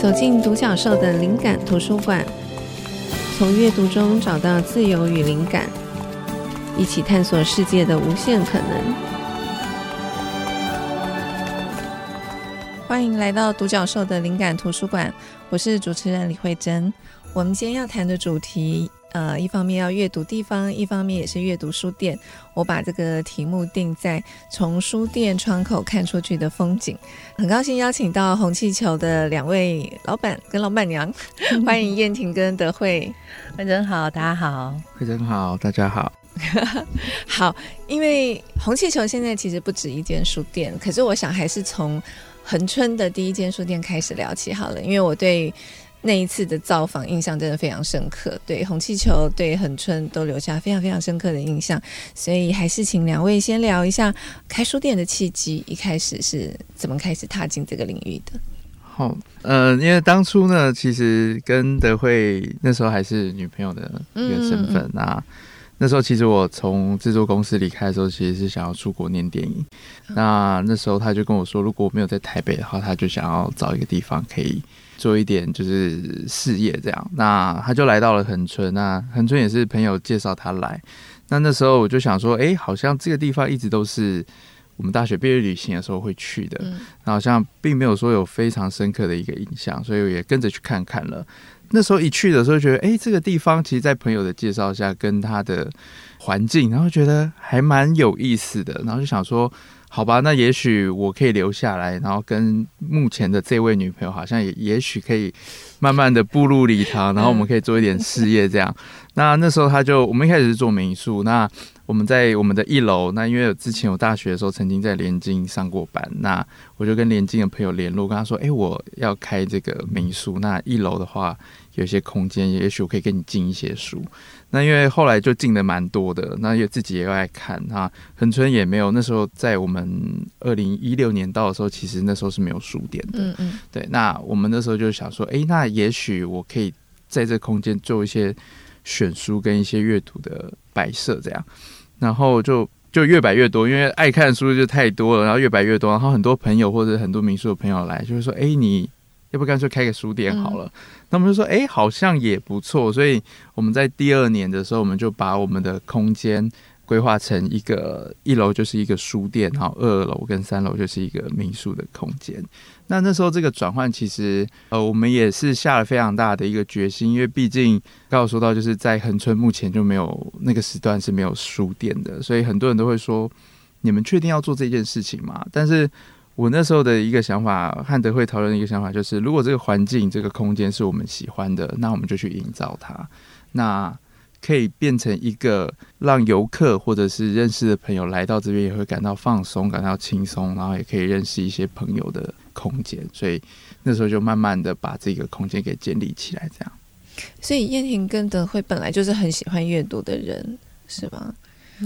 走进独角兽的灵感图书馆，从阅读中找到自由与灵感，一起探索世界的无限可能。欢迎来到独角兽的灵感图书馆，我是主持人李慧珍。我们今天要谈的主题。呃，一方面要阅读地方，一方面也是阅读书店。我把这个题目定在从书店窗口看出去的风景。很高兴邀请到红气球的两位老板跟老板娘，欢迎燕婷跟德慧。惠贞好，大家好。慧珍好，大家好。好，因为红气球现在其实不止一间书店，可是我想还是从恒春的第一间书店开始聊起好了，因为我对。那一次的造访印象真的非常深刻，对红气球、对恒春都留下非常非常深刻的印象，所以还是请两位先聊一下开书店的契机，一开始是怎么开始踏进这个领域的？好，呃，因为当初呢，其实跟德惠那时候还是女朋友的一个身份啊。那那时候其实我从制作公司离开的时候，其实是想要出国念电影。那那时候他就跟我说，如果我没有在台北的话，他就想要找一个地方可以。做一点就是事业这样，那他就来到了恒春，那恒春也是朋友介绍他来，那那时候我就想说，哎，好像这个地方一直都是我们大学毕业旅行的时候会去的，那好像并没有说有非常深刻的一个印象，所以我也跟着去看看了。那时候一去的时候，觉得哎，这个地方其实，在朋友的介绍下，跟他的环境，然后觉得还蛮有意思的，然后就想说。好吧，那也许我可以留下来，然后跟目前的这位女朋友，好像也也许可以慢慢的步入礼堂，然后我们可以做一点事业这样。那那时候他就，我们一开始是做民宿，那我们在我们的一楼，那因为之前我大学的时候曾经在联经上过班，那我就跟联经的朋友联络，跟他说，哎，我要开这个民宿，那一楼的话有些空间，也许我可以给你进一些书。那因为后来就进的蛮多的，那也自己也爱看啊。恒春也没有，那时候在我们二零一六年到的时候，其实那时候是没有书店的。嗯嗯。对，那我们那时候就想说，哎，那也许我可以在这空间做一些选书跟一些阅读的摆设，这样。然后就就越摆越多，因为爱看书就太多了，然后越摆越多。然后很多朋友或者很多民宿的朋友来，就是说，哎，你。要不干脆开个书店好了，嗯、那我们就说，哎、欸，好像也不错。所以我们在第二年的时候，我们就把我们的空间规划成一个一楼就是一个书店，然后二楼跟三楼就是一个民宿的空间。那那时候这个转换，其实呃，我们也是下了非常大的一个决心，因为毕竟刚刚说到，就是在恒春目前就没有那个时段是没有书店的，所以很多人都会说，你们确定要做这件事情吗？但是。我那时候的一个想法，和德会讨论的一个想法就是，如果这个环境、这个空间是我们喜欢的，那我们就去营造它，那可以变成一个让游客或者是认识的朋友来到这边也会感到放松、感到轻松，然后也可以认识一些朋友的空间。所以那时候就慢慢的把这个空间给建立起来，这样。所以燕婷跟德惠本来就是很喜欢阅读的人，是吗？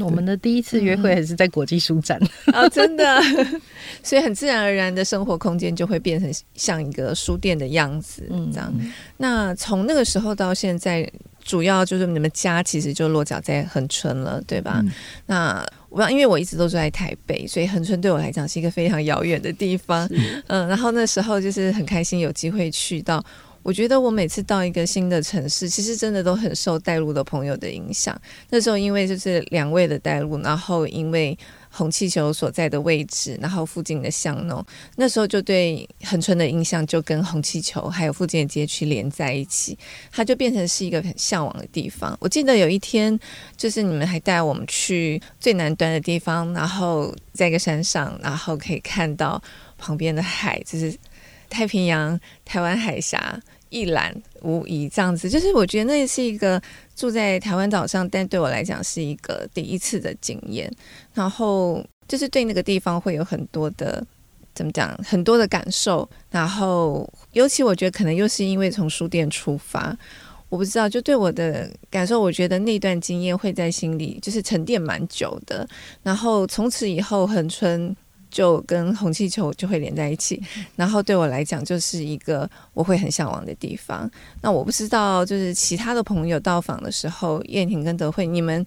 我们的第一次约会还是在国际书展啊、真的，所以很自然而然的生活空间就会变成像一个书店的样子，这样。嗯、那从那个时候到现在，主要就是你们家其实就落脚在恒春了，对吧？嗯、那我因为我一直都住在台北，所以恒春对我来讲是一个非常遥远的地方。嗯，然后那时候就是很开心有机会去到。我觉得我每次到一个新的城市，其实真的都很受带路的朋友的影响。那时候因为就是两位的带路，然后因为红气球所在的位置，然后附近的巷弄，那时候就对恒春的印象就跟红气球还有附近的街区连在一起，它就变成是一个很向往的地方。我记得有一天，就是你们还带我们去最南端的地方，然后在一个山上，然后可以看到旁边的海，就是。太平洋、台湾海峡一览无遗，这样子，就是我觉得那是一个住在台湾岛上，但对我来讲是一个第一次的经验。然后就是对那个地方会有很多的怎么讲，很多的感受。然后尤其我觉得可能又是因为从书店出发，我不知道，就对我的感受，我觉得那段经验会在心里就是沉淀蛮久的。然后从此以后，恒春。就跟红气球就会连在一起，然后对我来讲就是一个我会很向往的地方。那我不知道，就是其他的朋友到访的时候，燕婷跟德惠，你们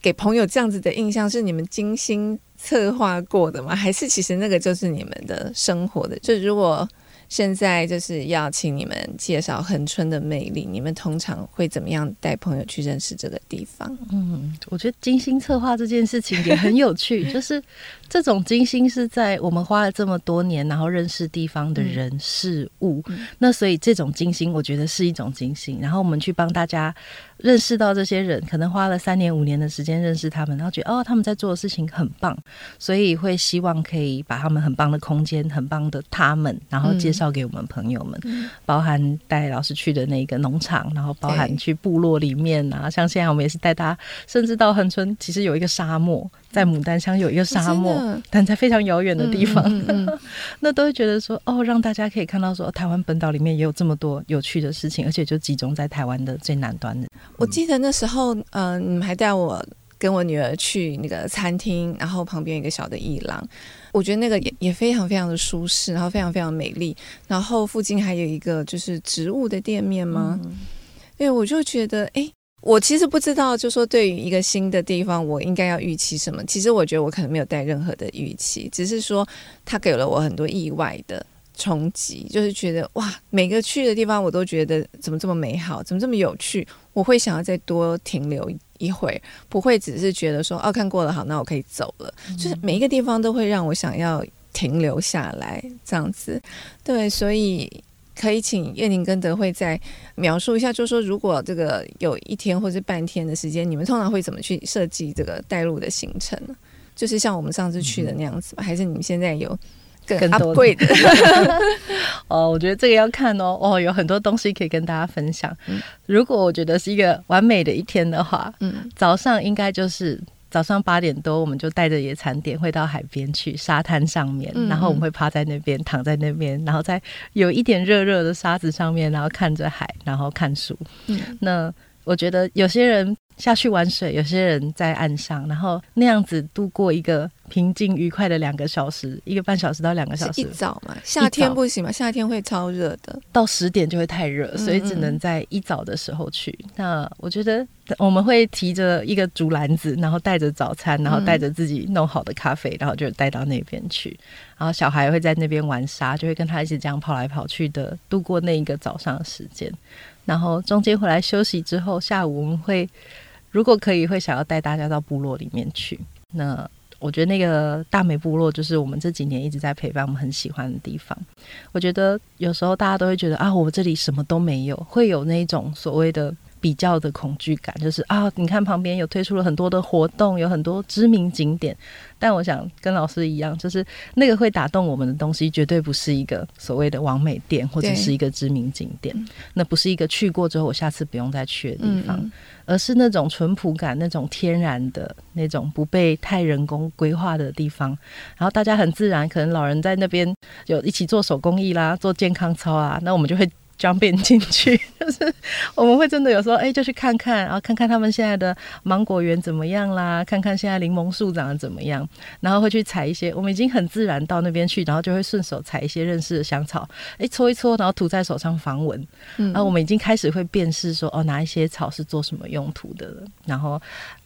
给朋友这样子的印象是你们精心策划过的吗？还是其实那个就是你们的生活的？就如果现在就是要请你们介绍恒春的魅力。你们通常会怎么样带朋友去认识这个地方？嗯，我觉得精心策划这件事情也很有趣，就是这种精心是在我们花了这么多年，然后认识地方的人事物。嗯、那所以这种精心，我觉得是一种精心。然后我们去帮大家认识到这些人，可能花了三年五年的时间认识他们，然后觉得哦，他们在做的事情很棒，所以会希望可以把他们很棒的空间、很棒的他们，然后介绍。给我们朋友们，包含带老师去的那个农场，然后包含去部落里面啊，像现在我们也是带他，甚至到恒春，其实有一个沙漠，在牡丹乡有一个沙漠，但在非常遥远的地方，嗯嗯嗯、那都会觉得说，哦，让大家可以看到说，台湾本岛里面也有这么多有趣的事情，而且就集中在台湾的最南端的。我记得那时候，嗯、呃，你们还带我跟我女儿去那个餐厅，然后旁边有一个小的艺廊。我觉得那个也也非常非常的舒适，然后非常非常美丽，然后附近还有一个就是植物的店面吗？嗯、因为我就觉得，哎，我其实不知道，就说对于一个新的地方，我应该要预期什么？其实我觉得我可能没有带任何的预期，只是说他给了我很多意外的冲击，就是觉得哇，每个去的地方我都觉得怎么这么美好，怎么这么有趣，我会想要再多停留一会不会只是觉得说哦，看过了好，那我可以走了。嗯、就是每一个地方都会让我想要停留下来，这样子。对，所以可以请叶宁跟德惠再描述一下，就是说如果这个有一天或是半天的时间，你们通常会怎么去设计这个带路的行程呢？就是像我们上次去的那样子吧，嗯、还是你们现在有？更 upgrade 的 哦，我觉得这个要看哦，哦，有很多东西可以跟大家分享。嗯、如果我觉得是一个完美的一天的话，嗯，早上应该就是早上八点多，我们就带着野餐点会到海边去沙滩上面，嗯、然后我们会趴在那边，躺在那边，然后在有一点热热的沙子上面，然后看着海，然后看书。嗯，那我觉得有些人。下去玩水，有些人在岸上，然后那样子度过一个平静愉快的两个小时，一个半小时到两个小时。一早嘛，夏天不行嘛，夏天会超热的，到十点就会太热，所以只能在一早的时候去。嗯嗯，那我觉得我们会提着一个竹篮子，然后带着早餐，然后带着自己弄好的咖啡，然后就带到那边去。然后小孩会在那边玩沙，就会跟他一起这样跑来跑去的度过那一个早上的时间。然后中间回来休息之后，下午我们会。如果可以，会想要带大家到部落里面去。那我觉得那个大美部落就是我们这几年一直在陪伴我们很喜欢的地方。我觉得有时候大家都会觉得啊，我这里什么都没有，会有那种所谓的。比较的恐惧感，就是啊，你看旁边有推出了很多的活动，有很多知名景点，但我想跟老师一样，就是那个会打动我们的东西，绝对不是一个所谓的完美店或者是一个知名景点，那不是一个去过之后我下次不用再去的地方，嗯嗯，而是那种淳朴感、那种天然的、那种不被太人工规划的地方，然后大家很自然，可能老人在那边有一起做手工艺啦，做健康操啊，那我们就会。Jump in 进去，就是我们会真的有时候哎、欸，就去看看，然后看看他们现在的芒果园怎么样啦，看看现在柠檬树长得怎么样，然后会去采一些。我们已经很自然到那边去，然后就会顺手采一些认识的香草，哎、欸，搓一搓，然后涂在手上防蚊。嗯，然后我们已经开始会辨识说，哦，哪一些草是做什么用途的了。然后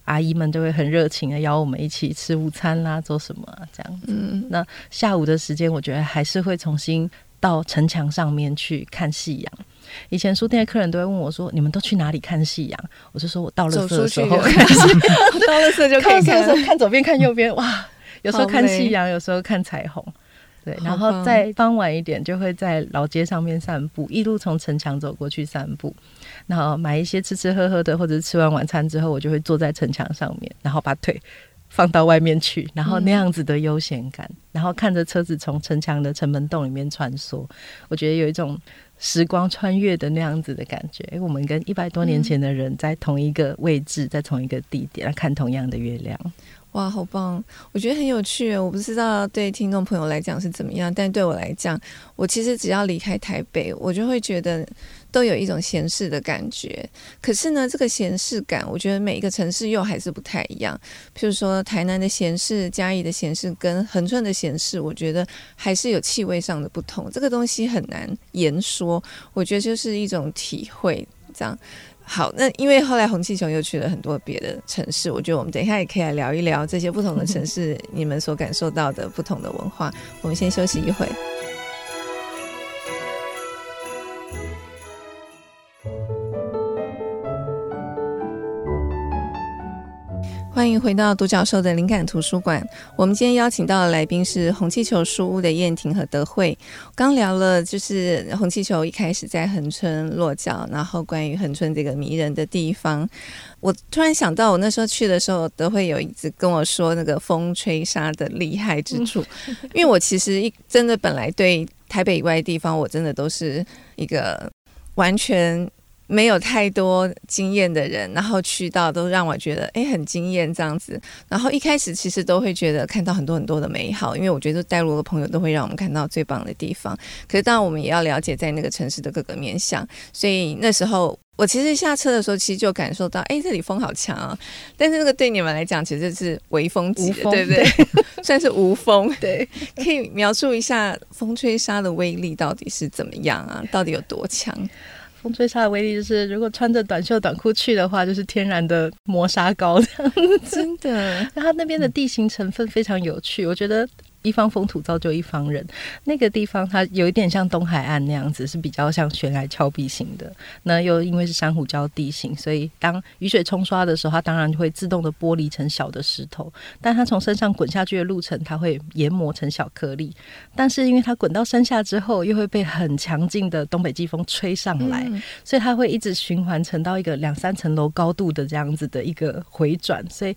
阿姨们就会很热情的邀我们一起吃午餐啦，做什么啊，这样子。嗯，那下午的时间，我觉得还是会重新。到城墙上面去看夕阳。以前书店的客人都会问我说：“你们都去哪里看夕阳？”我就说：“我到垃 圾的时候看到垃圾就可以看，看左边看右边，哇！有时候看夕阳，有时候看彩虹。对，然后再傍晚一点，就会在老街上面散步，一路从城墙走过去散步，然后买一些吃吃喝喝的，或者是吃完晚餐之后，我就会坐在城墙上面，然后把腿。放到外面去，然后那样子的悠闲感，嗯、然后看着车子从城墙的城门洞里面穿梭，我觉得有一种时光穿越的那样子的感觉。诶，我们跟一百多年前的人在同一个位置，嗯、在同一个地点看同样的月亮。哇，好棒！我觉得很有趣。我不知道对听众朋友来讲是怎么样，但对我来讲，我其实只要离开台北，我就会觉得都有一种闲适的感觉。可是呢，这个闲适感，我觉得每一个城市又还是不太一样。譬如说，台南的闲适、嘉义的闲适跟恒春的闲适，我觉得还是有气味上的不同。这个东西很难言说，我觉得就是一种体会，这样。好，那因为后来红气球又去了很多别的城市，我觉得我们等一下也可以来聊一聊这些不同的城市，你们所感受到的不同的文化。我们先休息一会。欢迎回到独角兽的灵感图书馆。我们今天邀请到的来宾是红气球书屋的燕婷和德惠。刚聊了就是红气球一开始在恒春落脚，然后关于恒春这个迷人的地方。我突然想到，我那时候去的时候，德惠有一直跟我说那个风吹沙的厉害之处，因为我其实一真的本来对台北以外的地方，我真的都是一个完全。没有太多经验的人，然后去到都让我觉得哎很惊艳这样子。然后一开始其实都会觉得看到很多很多的美好，因为我觉得带路的朋友都会让我们看到最棒的地方。可是当然我们也要了解在那个城市的各个面向。所以那时候我其实下车的时候，其实就感受到哎这里风好强啊。但是那个对你们来讲其实是微风级的，对不对？算是无风。对，可以描述一下风吹沙的威力到底是怎么样啊？到底有多强？风吹沙的威力就是，如果穿着短袖短裤去的话，就是天然的磨砂膏这样子。真的，那它那边的地形成分非常有趣，我觉得。一方风土造就一方人，那个地方它有一点像东海岸那样子，是比较像悬崖峭壁型的。那又因为是珊瑚礁地形，所以当雨水冲刷的时候，它当然就会自动的剥离成小的石头。但它从山上滚下去的路程，它会研磨成小颗粒。但是因为它滚到山下之后，又会被很强劲的东北季风吹上来，嗯、所以它会一直循环成到一个两三层楼高度的这样子的一个回转，所以。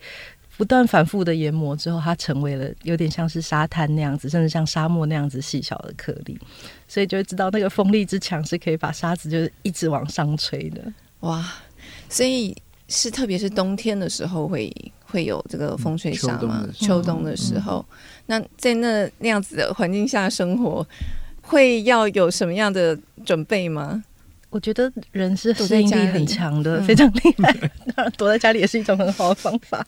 不断反复的研磨之后，它成为了有点像是沙滩那样子，甚至像沙漠那样子细小的颗粒，所以就会知道那个风力之强是可以把沙子就是一直往上吹的。哇！所以是特别是冬天的时候会会有这个风吹沙吗？秋冬的时候，嗯、那在那那样子的环境下生活，会要有什么样的准备吗？我觉得人是适应力很强的，非常厉害。当然，躲在家里也是一种很好的方法。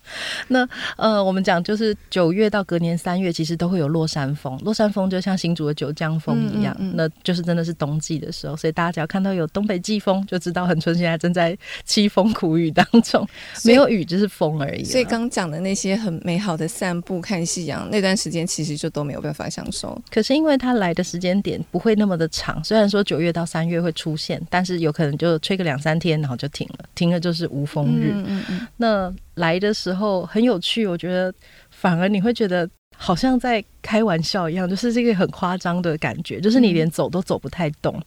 那呃，我们讲就是九月到隔年三月，其实都会有落山风。落山风就像新竹的九江风一样，嗯嗯嗯，那就是真的是冬季的时候。所以大家只要看到有东北季风，就知道恒春现在正在凄风苦雨当中。没有雨就是风而已。所以刚讲的那些很美好的散步、看夕阳那段时间，其实就都没有办法享受。可是因为它来的时间点不会那么的长，虽然说九月到三月会出现，但但是有可能就吹个两三天，然后就停了，停了就是无风日。嗯嗯嗯。那来的时候很有趣，我觉得反而你会觉得好像在开玩笑一样，就是这个很夸张的感觉，就是你连走都走不太动，嗯、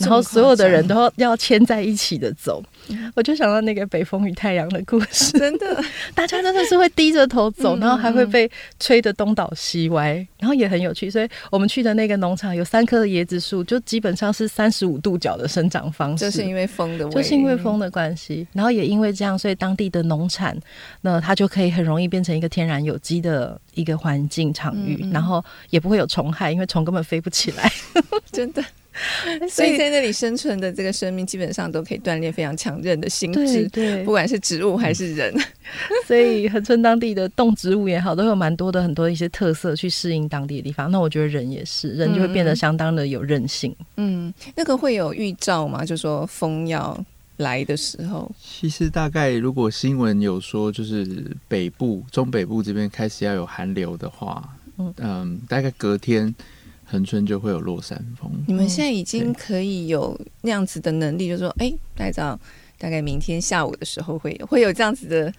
然后所有的人都要牵在一起的走。我就想到那个北风与太阳的故事，真的，大家真的是会低着头走，然后还会被吹得东倒西歪，然后也很有趣。所以我们去的那个农场有三棵椰子树，就基本上是三十五度角的生长方式，就是因为风的，就是因为风的关系。然后也因为这样，所以当地的农产，那它就可以很容易变成一个天然有机的一个环境场域，然后也不会有虫害，因为虫根本飞不起来，真的。所以在那里生存的这个生命，基本上都可以锻炼非常强韧的心智，不管是植物还是人。所以恒春当地的动植物也好，都有蛮多的很多一些特色去适应当地的地方。那我觉得人也是，人就会变得相当的有韧性。嗯，那个会有预兆吗？就说风要来的时候，其实大概如果新闻有说，就是北部、中北部这边开始要有寒流的话，嗯，嗯，大概隔天。恒春就会有落山风。你们现在已经可以有那样子的能力，就是说，哎，大概大概明天下午的时候会有会有这样子的。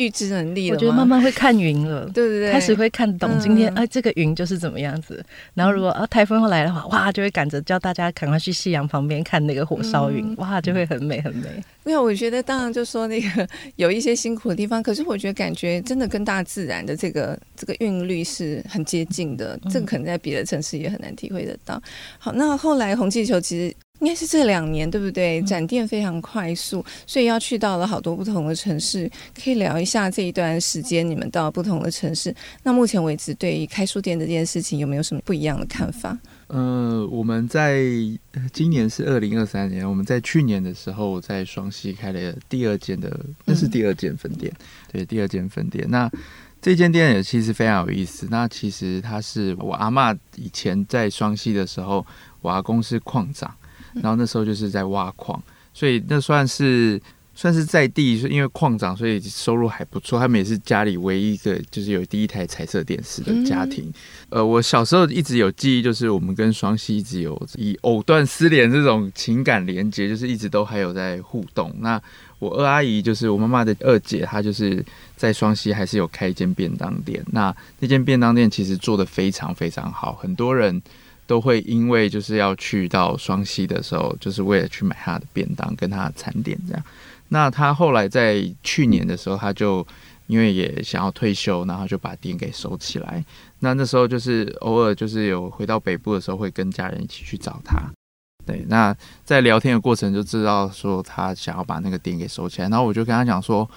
预知能力了，我觉得慢慢会看云了，对对对，开始会看懂今天、嗯、啊这个云就是怎么样子。然后如果啊台风要来的话，哇，就会赶着叫大家赶快去夕阳旁边看那个火烧云，嗯、哇，就会很美很美。没有，我觉得当然就说那个有一些辛苦的地方，可是我觉得感觉真的跟大自然的这个这个韵律是很接近的，这个可能在别的城市也很难体会得到。好，那后来红气球其实。应该是这两年，对不对？展店非常快速，所以要去到了好多不同的城市。可以聊一下这一段时间你们到不同的城市。那目前为止，对于开书店这件事情，有没有什么不一样的看法？呃，我们在今年是二零二三年，我们在去年的时候在双溪开了第二间的，那是第二间分店，嗯、对，第二间分店。那这间店也其实非常有意思。那其实它是我阿嬷以前在双溪的时候，我阿公是矿长。然后那时候就是在挖矿，所以那算是算是在地，是因为矿长，所以收入还不错。他们也是家里唯一一个就是有第一台彩色电视的家庭。嗯、呃，我小时候一直有记忆，就是我们跟双溪一直有以藕断丝连这种情感连接，就是一直都还有在互动。那我二阿姨就是我妈妈的二姐，她就是在双溪还是有开一间便当店。那那间便当店其实做的非常非常好，很多人都会因为就是要去到双溪的时候，就是为了去买他的便当跟他的餐点这样。那他后来在去年的时候，他就因为也想要退休，然后就把店给收起来。那那时候就是偶尔就是有回到北部的时候，会跟家人一起去找他。对，那在聊天的过程就知道说他想要把那个店给收起来。然后我就跟他讲说：“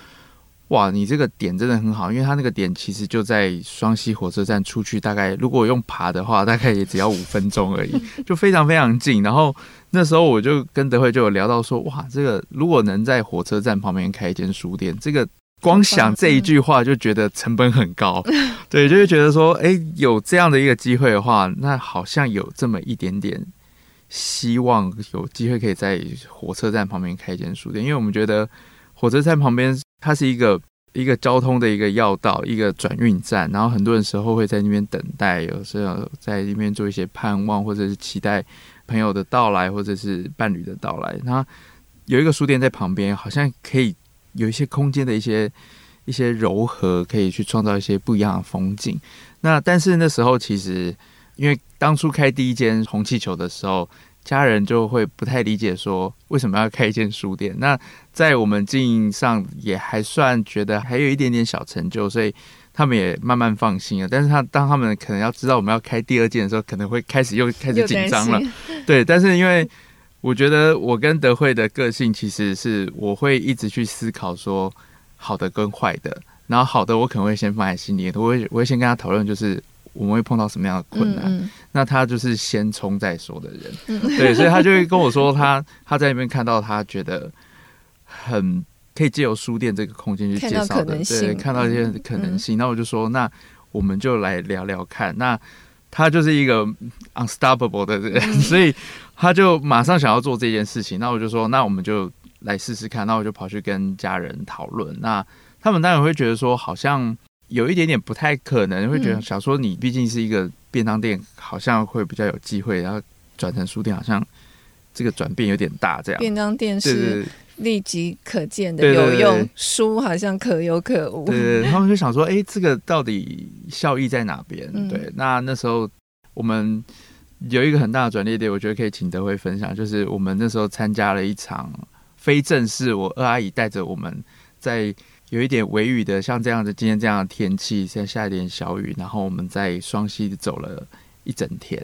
哇，你这个点真的很好，因为它那个点其实就在双溪火车站出去，大概如果用爬的话，大概也只要五分钟而已，就非常非常近。”然后。那时候我就跟德惠就有聊到说，哇，这个如果能在火车站旁边开一间书店，这个光想这一句话就觉得成本很高，对，就会觉得说，哎，有这样的一个机会的话，那好像有这么一点点希望，有机会可以在火车站旁边开一间书店，因为我们觉得火车站旁边它是一个一个交通的一个要道，一个转运站，然后很多人时候会在那边等待，有时候在那边做一些盼望或者是期待。朋友的到来，或者是伴侣的到来，那有一个书店在旁边，好像可以有一些空间的一些一些柔和，可以去创造一些不一样的风景。那但是那时候其实，因为当初开第一间红气球的时候，家人就会不太理解，说为什么要开一间书店。那在我们经营上也还算觉得还有一点点小成就，所以。他们也慢慢放心了，但是他当他们可能要知道我们要开第二间的时候，可能会开始又开始紧张了。对，但是因为我觉得我跟德惠的个性其实是我会一直去思考说好的跟坏的，然后好的我可能会先放在心里，我会我会先跟他讨论，就是我们会碰到什么样的困难，那他就是先冲再说的人，嗯、对，所以他就会跟我说他他在那边看到他觉得很。可以借由书店这个空间去介绍的，对，看到一些可能性。那、嗯、我就说，那我们就来聊聊看。那他就是一个 unstoppable 的人，嗯、所以他就马上想要做这件事情。那我就说，那我们就来试试看。那我就跑去跟家人讨论。那他们当然会觉得说，好像有一点点不太可能，会觉得想说，你毕竟是一个便当店，好像会比较有机会，然后转成书店，好像这个转变有点大。这样便当店是。立即可见的有用，书好像可有可无。对，他们就想说，哎、欸，这个到底效益在哪边？嗯、对，那那时候我们有一个很大的转捩点，我觉得可以请德辉分享，就是我们那时候参加了一场非正式，我二阿姨带着我们在有一点微雨的，像这样子今天这样的天气，现在下一点小雨，然后我们在双溪走了一整天。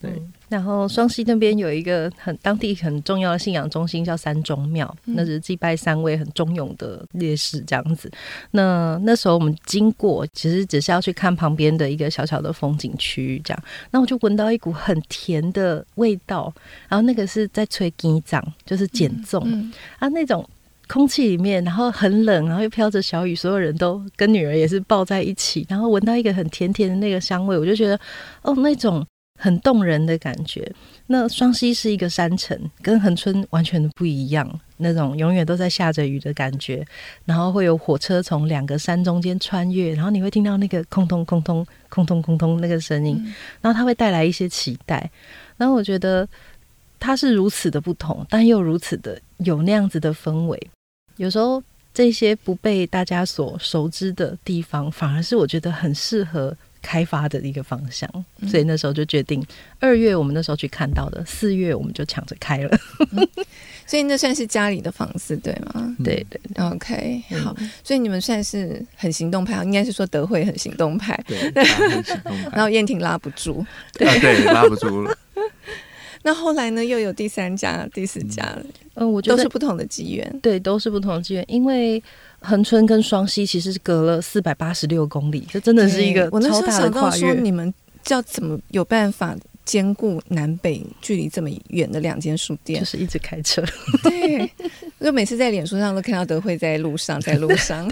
对。嗯然后双溪那边有一个很当地很重要的信仰中心，叫三中庙，那是祭拜三位很忠勇的烈士这样子。那那时候我们经过，其实只是要去看旁边的一个小小的风景区这样。那我就闻到一股很甜的味道，然后那个是在吹鸡掌，就是减重、嗯嗯、啊那种空气里面，然后很冷，然后又飘着小雨，所有人都跟女儿也是抱在一起，然后闻到一个很甜甜的那个香味，我就觉得哦那种。很动人的感觉。那双溪是一个山城，跟恒春完全的不一样。那种永远都在下着雨的感觉，然后会有火车从两个山中间穿越，然后你会听到那个空通空通空通空通那个声音，然后它会带来一些期待。然后我觉得它是如此的不同，但又如此的有那样子的氛围。有时候这些不被大家所熟知的地方，反而是我觉得很适合。开发的一个方向，所以那时候就决定二月我们那时候去看到的，四月我们就抢着开了。嗯，所以那算是家里的房子对吗？嗯、对对，OK，好，所以你们算是很行动派，应该是说德惠很行动派，对，很行动派。然后燕婷拉不住，对、啊、对，拉不住了。那后来呢？又有第三家、第四家了。嗯，我觉得都是不同的机缘，对，都是不同的机缘，因为。恒春跟双溪其实是隔了四百八十六公里，这真的是一个超大的跨越。说你们叫怎么有办法兼顾南北距离这么远的两间书店？就是一直开车。对，就每次在脸书上都看到德惠在路上，在路上。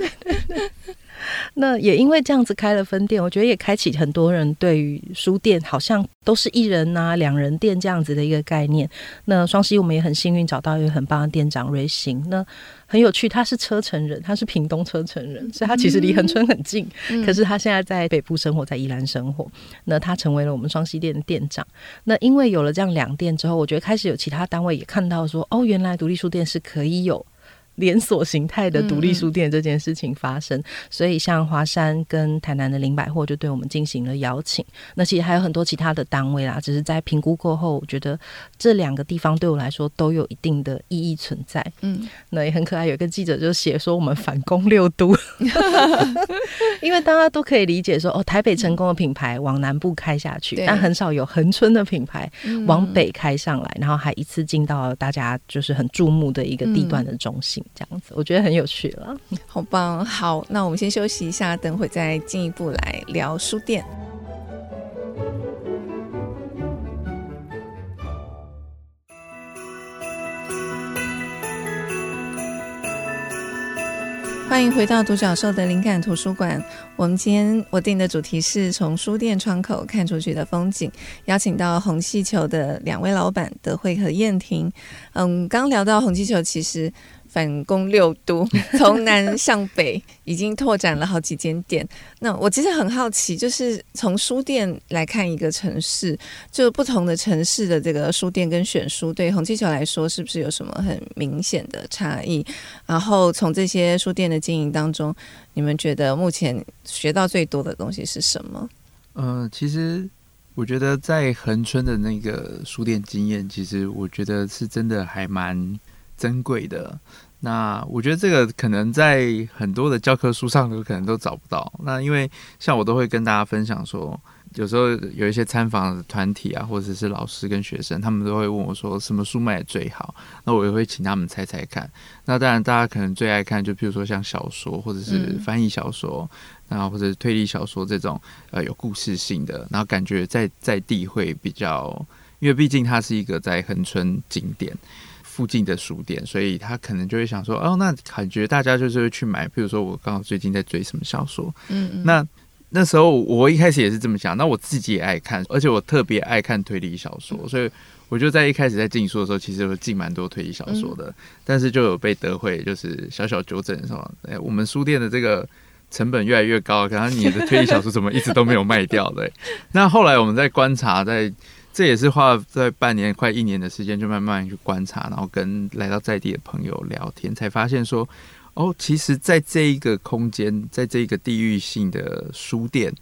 那也因为这样子开了分店，我觉得也开启很多人对于书店好像都是一人呐、啊、两人店这样子的一个概念。那双十一我们也很幸运找到一个很棒的店长瑞行。那很有趣，他是车城人，他是屏东车城人，所以他其实离恒春很近。嗯、可是他现在在北部生活，在宜兰生活。那他成为了我们双溪店的店长。那因为有了这样两店之后，我觉得开始有其他单位也看到说，哦，原来独立书店是可以有。连锁形态的独立书店这件事情发生，嗯、所以像华山跟台南的林百货就对我们进行了邀请。那其实还有很多其他的单位啦，只是在评估过后，我觉得这两个地方对我来说都有一定的意义存在。嗯，那也很可爱，有一个记者就写说我们反攻六都，因为大家都可以理解说，哦，台北成功的品牌往南部开下去，但很少有恒春的品牌往北开上来，然后还一次进到大家就是很注目的一个地段的中心。这样子，我觉得很有趣了，好棒！好，那我们先休息一下，等会再进一步来聊书店。欢迎回到独角兽的灵感图书馆。我们今天我定的主题是从书店窗口看出去的风景，邀请到红气球的两位老板德惠和燕婷。嗯，刚聊到红气球，其实。反攻六都，从南向北已经拓展了好几间店。那我其实很好奇，就是从书店来看一个城市，就不同的城市的这个书店跟选书，对红气球来说是不是有什么很明显的差异？然后从这些书店的经营当中，你们觉得目前学到最多的东西是什么？嗯、其实我觉得在恒春的那个书店经验，其实我觉得是真的还蛮珍贵的。那我觉得这个可能在很多的教科书上都可能都找不到。那因为像我都会跟大家分享说，有时候有一些参访的团体啊，或者是老师跟学生，他们都会问我说什么书卖的最好。那我也会请他们猜猜看。那当然大家可能最爱看，就比如说像小说或者是翻译小说，然后或者是推理小说这种呃有故事性的，然后感觉在在地会比较，因为毕竟它是一个在恒春景点。附近的书店，所以他可能就会想说，哦，那感觉大家就是会去买。比如说，我刚好最近在追什么小说，嗯，嗯，那那时候我一开始也是这么想。那我自己也爱看，而且我特别爱看推理小说，所以我就在一开始在进书的时候，其实会进蛮多推理小说的。但是就有被德惠就是小小纠正说，哎，我们书店的这个成本越来越高，可能你的推理小说怎么一直都没有卖掉？对。那后来我们在观察，在这也是花了在半年快一年的时间，就慢慢去观察，然后跟来到在地的朋友聊天，才发现说，哦，其实，在这一个空间，在这一个地域性的书店，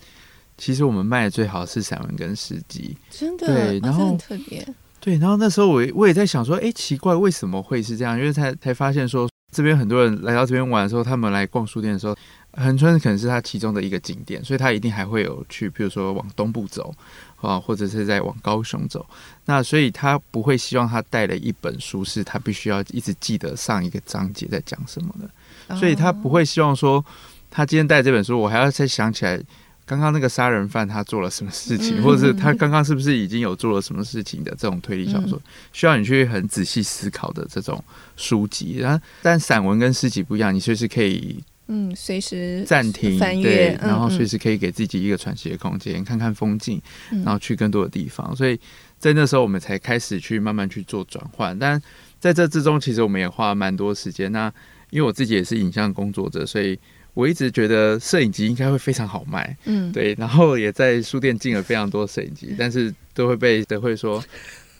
其实我们卖的最好是散文跟诗集，真的，对，然后、哦、特别，对，然后那时候我我也在想说，哎，奇怪，为什么会是这样？因为才才发现说，这边很多人来到这边玩的时候，他们来逛书店的时候，恒春可能是他其中的一个景点，所以他一定还会有去，比如说往东部走。啊，或者是在往高雄走，那所以他不会希望他带了一本书是他必须要一直记得上一个章节在讲什么的，所以他不会希望说他今天带这本书，我还要再想起来刚刚那个杀人犯他做了什么事情，或者是他刚刚是不是已经有做了什么事情的这种推理小说，需要你去很仔细思考的这种书籍。然后，但散文跟诗集不一样，你随时可以。嗯，随时暂停翻阅，对，然后随时可以给自己一个喘息的空间，看看风景，然后去更多的地方。所以在那时候，我们才开始去慢慢去做转换。但在这之中，其实我们也花了蛮多时间。那因为我自己也是影像工作者，所以我一直觉得摄影机应该会非常好卖，嗯，对。然后也在书店进了非常多摄影机，但是都会被德慧说。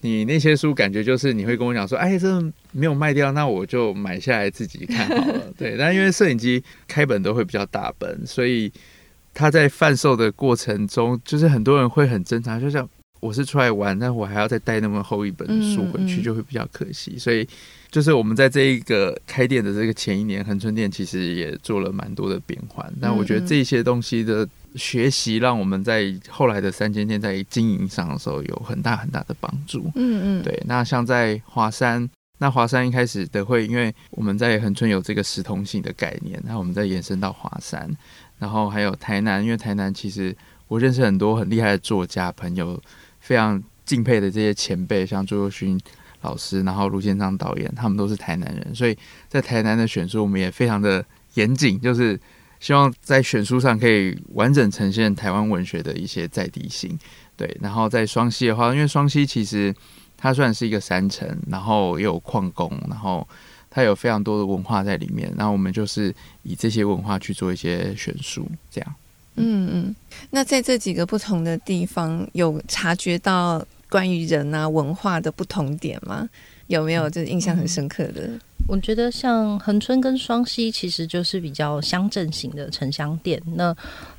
你那些书感觉就是你会跟我讲说，哎，这没有卖掉，那我就买下来自己看好了。对，但因为摄影机开本都会比较大本，所以他在贩售的过程中，就是很多人会很挣扎，就像我是出来玩，但我还要再带那么厚一本书回去，就会比较可惜。所以，就是我们在这一个开店的这个前一年，恒春店其实也做了蛮多的变换。那我觉得这些东西的。学习让我们在后来的三间店在经营上的时候有很大很大的帮助。嗯嗯，对。那像在华山，那华山一开始的会，因为我们在恒春有这个时同性的概念，那我们再延伸到华山，然后还有台南，因为台南其实我认识很多很厉害的作家朋友，非常敬佩的这些前辈，像朱宥勋老师，然后卢建彰导演，他们都是台南人，所以在台南的选书我们也非常的严谨，就是。希望在选书上可以完整呈现台湾文学的一些在地性。对，然后在双溪的话，因为双溪其实它算是一个山城，然后也有矿工，然后它有非常多的文化在里面。然后我们就是以这些文化去做一些选书，这样。嗯嗯。那在这几个不同的地方，有察觉到关于人啊文化的不同点吗？有没有就是印象很深刻的？我觉得像恒春跟双溪，其实就是比较乡镇型的城乡店。那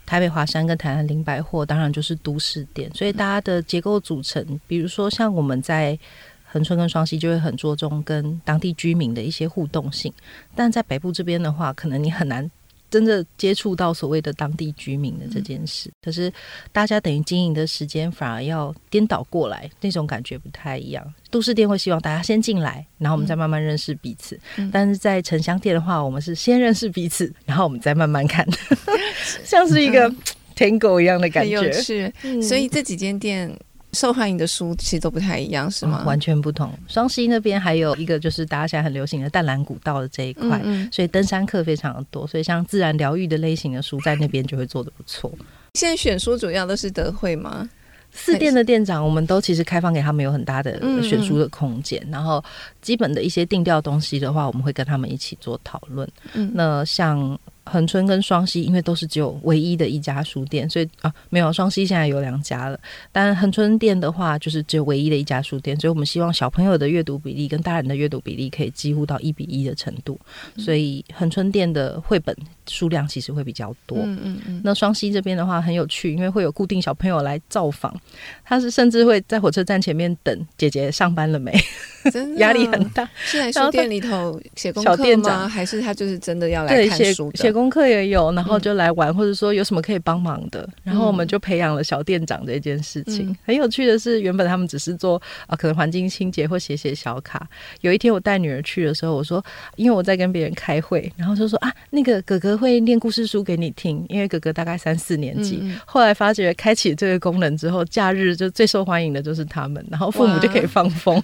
台北华山跟台南林百货，当然就是都市店。所以大家的结构组成，比如说像我们在恒春跟双溪，就会很着重跟当地居民的一些互动性。但在北部这边的话，可能你很难。真的接触到所谓的当地居民的这件事，可是大家等于经营的时间反而要颠倒过来，那种感觉不太一样。都市店会希望大家先进来，然后我们再慢慢认识彼此；但是在城乡店的话，我们是先认识彼此，然后我们再慢慢看，像是一个 Tango 一样的感觉。是，所以这几间店。受欢迎的书其实都不太一样，是吗？嗯、完全不同。双十一那边还有一个就是大家现在很流行的淡蓝古道的这一块，嗯嗯，所以登山客非常的多，所以像自然疗愈的类型的书在那边就会做的不错。现在选书主要都是德惠吗？四店的店长，我们都其实开放给他们有很大的选书的空间，嗯嗯，然后基本的一些定调东西的话，我们会跟他们一起做讨论。嗯，那像。恒春跟双溪，因为都是只有唯一的一家书店，所以啊，没有双溪现在有两家了。但恒春店的话，就是只有唯一的一家书店，所以我们希望小朋友的阅读比例跟大人的阅读比例可以几乎到一比一的程度。所以恒春店的绘本数量其实会比较多。嗯嗯嗯。那双溪这边的话很有趣，因为会有固定小朋友来造访，他是甚至会在火车站前面等姐姐上班了没，压力很大。是在书店里头写功课吗？还是他就是真的要来看书的？功课也有，然后就来玩，嗯、或者说有什么可以帮忙的，然后我们就培养了小店长这件事情。嗯、很有趣的是，原本他们只是做啊，可能环境清洁或写写小卡。有一天我带女儿去的时候，我说，因为我在跟别人开会，然后就说啊，那个哥哥会念故事书给你听，因为哥哥大概三四年级。嗯、后来发觉开启这个功能之后，假日就最受欢迎的就是他们，然后父母就可以放风，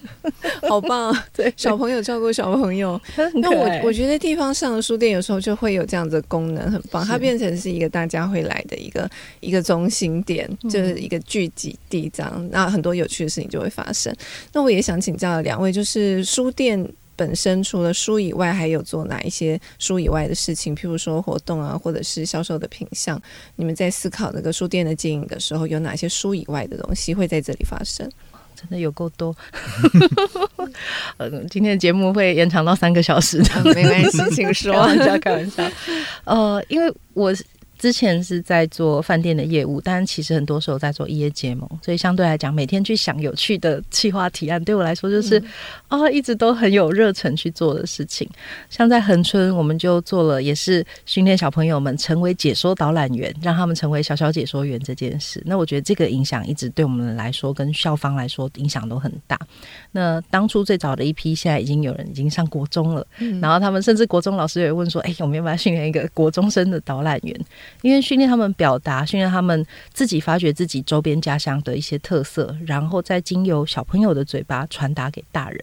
好棒！对，小朋友照顾小朋友。那我我觉得地方上的书店有时候就会有这样子。功能很棒，它变成是一个大家会来的一个一个中心点，就是一个聚集地，这样，那很多有趣的事情就会发生。那我也想请教两位，就是书店本身除了书以外，还有做哪一些书以外的事情？譬如说活动啊，或者是销售的品相，你们在思考这个书店的经营的时候，有哪些书以外的东西会在这里发生？真的有够多，嗯，今天的节目会延长到三个小时的，嗯，没关系，请说，开玩笑，开玩笑，呃，因为我。之前是在做饭店的业务，但其实很多时候在做异业结盟，所以相对来讲，每天去想有趣的企划提案，对我来说就是哦，一直都很有热忱去做的事情。像在恒春，我们就做了，也是训练小朋友们成为解说导览员，让他们成为小小解说员这件事。那我觉得这个影响一直对我们来说，跟校方来说影响都很大。那当初最早的一批，现在已经有人已经上国中了，嗯、然后他们甚至国中老师也会问说：“哎，我们要不要训练一个国中生的导览员？”因为训练他们表达，训练他们自己发掘自己周边家乡的一些特色，然后再经由小朋友的嘴巴传达给大人。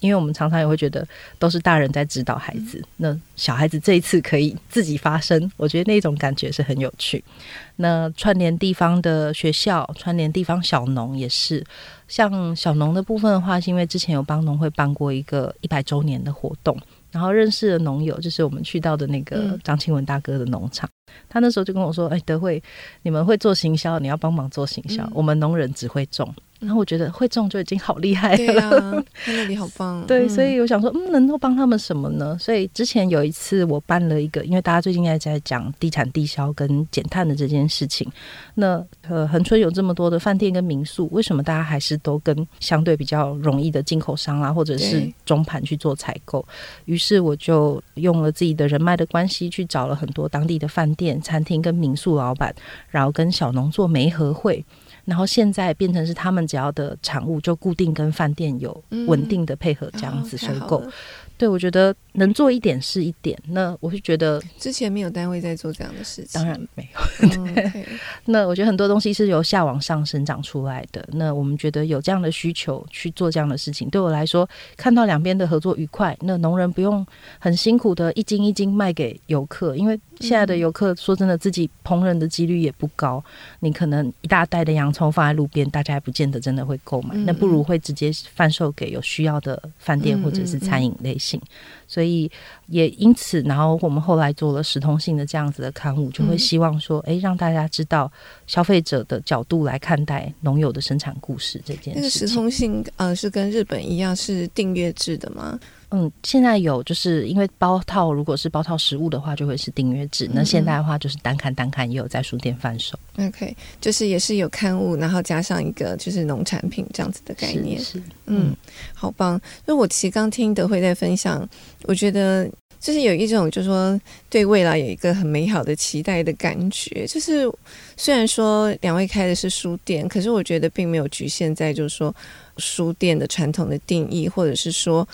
因为我们常常也会觉得都是大人在指导孩子，那小孩子这一次可以自己发声，我觉得那种感觉是很有趣。那串联地方的学校，串联地方小农也是。像小农的部分的话，是因为之前有帮农会办过一个一百周年的活动。然后认识了农友，就是我们去到的那个张清文大哥的农场。嗯、他那时候就跟我说：“哎，德惠，你们会做行销，你要帮忙做行销。嗯、我们农人只会种。”然后我觉得会中就已经好厉害了，对啊，在那里好棒。对，所以我想说，嗯，能够帮他们什么呢？所以之前有一次我办了一个，因为大家最近在在讲地产地销跟减碳的这件事情。那呃，恒春有这么多的饭店跟民宿，为什么大家还是都跟相对比较容易的进口商啊，或者是中盘去做采购？于是我就用了自己的人脉的关系，去找了很多当地的饭店、餐厅跟民宿老板，然后跟小农做媒合会。然后现在变成是他们只要的产物就固定跟饭店有稳定的配合，这样子收购。对，我觉得能做一点是一点。那我是觉得之前没有单位在做这样的事情，当然没有。对、那我觉得很多东西是由下往上生长出来的。那我们觉得有这样的需求去做这样的事情，对我来说，看到两边的合作愉快，那农人不用很辛苦的一斤一斤卖给游客，因为现在的游客说真的自己烹饪的几率也不高。你可能一大袋的洋葱放在路边，大家还不见得真的会购买。那不如会直接贩售给有需要的饭店或者是餐饮类型。所以也因此，然后我们后来做了时通性的这样子的刊物，就会希望说，哎、嗯，让大家知道消费者的角度来看待农友的生产故事这件事。那个时通性，呃，是跟日本一样是订阅制的吗？嗯，现在有，就是因为包套，如果是包套实物的话，就会是订阅制。那现在的话，就是单看单看也有在书店贩售。OK，就是也是有刊物，然后加上一个就是农产品这样子的概念。是，是嗯，好棒。那我其实刚听德惠在分享，我觉得就是有一种就是说对未来有一个很美好的期待的感觉。就是虽然说两位开的是书店，可是我觉得并没有局限在就是说书店的传统的定义，或者是说。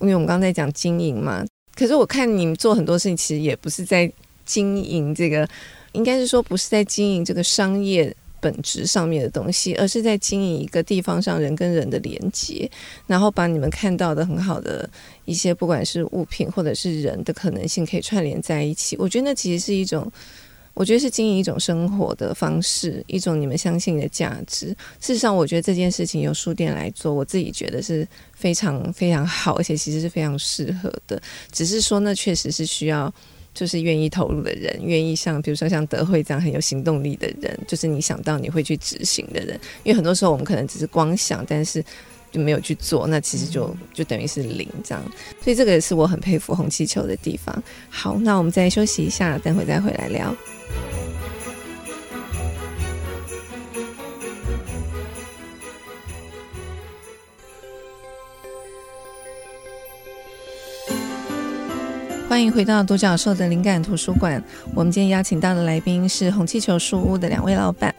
因为我们刚才讲经营嘛，可是我看你们做很多事情，其实也不是在经营这个，应该是说不是在经营这个商业本质上面的东西，而是在经营一个地方上人跟人的连接，然后把你们看到的很好的一些，不管是物品或者是人的可能性，可以串联在一起。我觉得那其实是一种。我觉得是经营一种生活的方式，一种你们相信的价值。事实上，我觉得这件事情由书店来做，我自己觉得是非常非常好，而且其实是非常适合的。只是说，那确实是需要就是愿意投入的人，愿意像比如说像德惠这样很有行动力的人，就是你想到你会去执行的人。因为很多时候我们可能只是光想，但是就没有去做，那其实就就等于是零这样。所以这个也是我很佩服红气球的地方。好，那我们再休息一下，等会再回来聊。欢迎回到独角兽的灵感图书馆。我们今天邀请到的来宾是红气球书屋的两位老板。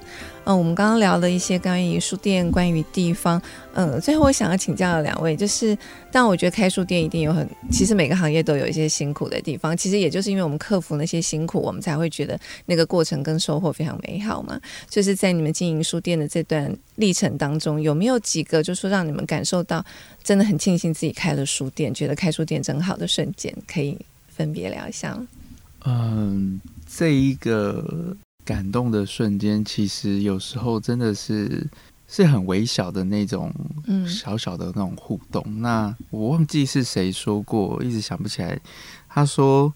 嗯，我们刚刚聊了一些关于书店、关于地方。嗯，最后我想要请教两位，就是，但我觉得开书店一定有很，其实每个行业都有一些辛苦的地方。其实也就是因为我们克服那些辛苦，我们才会觉得那个过程跟收获非常美好嘛。就是在你们经营书店的这段历程当中，有没有几个，就是说让你们感受到真的很庆幸自己开了书店，觉得开书店真好的瞬间，可以？分别聊一下。嗯，这一个感动的瞬间，其实有时候真的是是很微小的那种，嗯小小的那种互动。嗯、那我忘记是谁说过，一直想不起来。他说，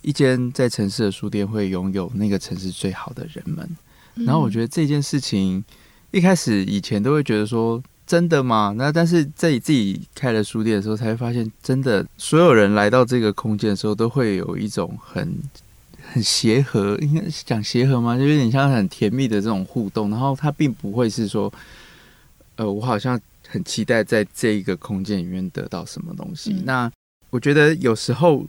一间在城市的书店会拥有那个城市最好的人们。嗯、然后我觉得这件事情，一开始以前都会觉得说。真的吗？那但是在自己开了书店的时候，才会发现，真的所有人来到这个空间的时候，都会有一种很很协和，应该讲协和吗？就有点像很甜蜜的这种互动。然后它并不会是说，呃，我好像很期待在这一个空间里面得到什么东西。嗯、那我觉得有时候。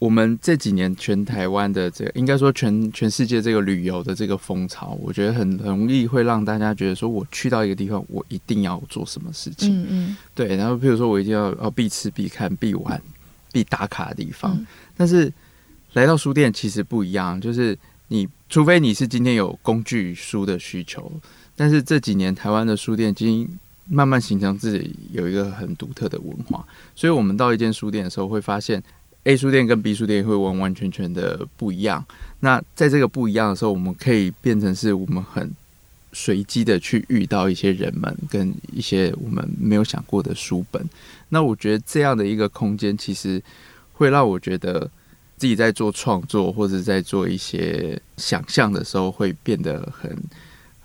我们这几年全台湾的这个，应该说全全世界这个旅游的这个风潮，我觉得很很容易会让大家觉得说，我去到一个地方，我一定要做什么事情。嗯嗯。对，然后比如说我一定要要必吃必看必玩必打卡的地方，嗯、但是来到书店其实不一样，就是你除非你是今天有工具书的需求，但是这几年台湾的书店已经慢慢形成自己有一个很独特的文化，所以我们到一间书店的时候会发现。A 书店跟 B 书店会完完全全的不一样。那在这个不一样的时候，我们可以变成是我们很随机的去遇到一些人们，跟一些我们没有想过的书本。那我觉得这样的一个空间，其实会让我觉得自己在做创作或者在做一些想象的时候，会变得很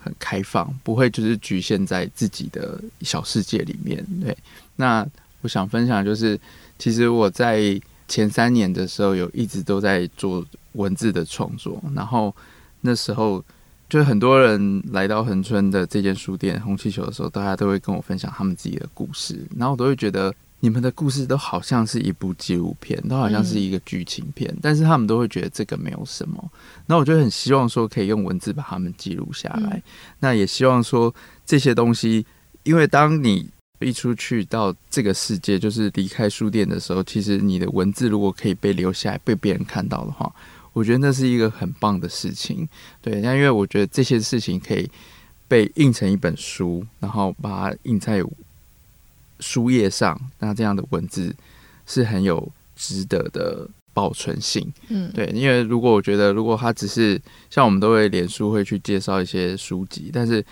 很开放，不会就是局限在自己的小世界里面。对。那我想分享就是，其实我在。前三年的时候，有一直都在做文字的创作，然后那时候就很多人来到恒春的这间书店红气球的时候，大家都会跟我分享他们自己的故事，然后我都会觉得你们的故事都好像是一部纪录片，都好像是一个剧情片，但是他们都会觉得这个没有什么。那我就很希望说可以用文字把他们记录下来，那也希望说这些东西，因为当你 一出去到这个世界，就是离开书店的时候，其实你的文字如果可以被留下来，被别人看到的话，我觉得那是一个很棒的事情。对，那因为我觉得这些事情可以被印成一本书，然后把它印在书页上，那这样的文字是很有值得的保存性。嗯，对，因为如果我觉得，如果它只是像我们都会脸书会去介绍一些书籍，但是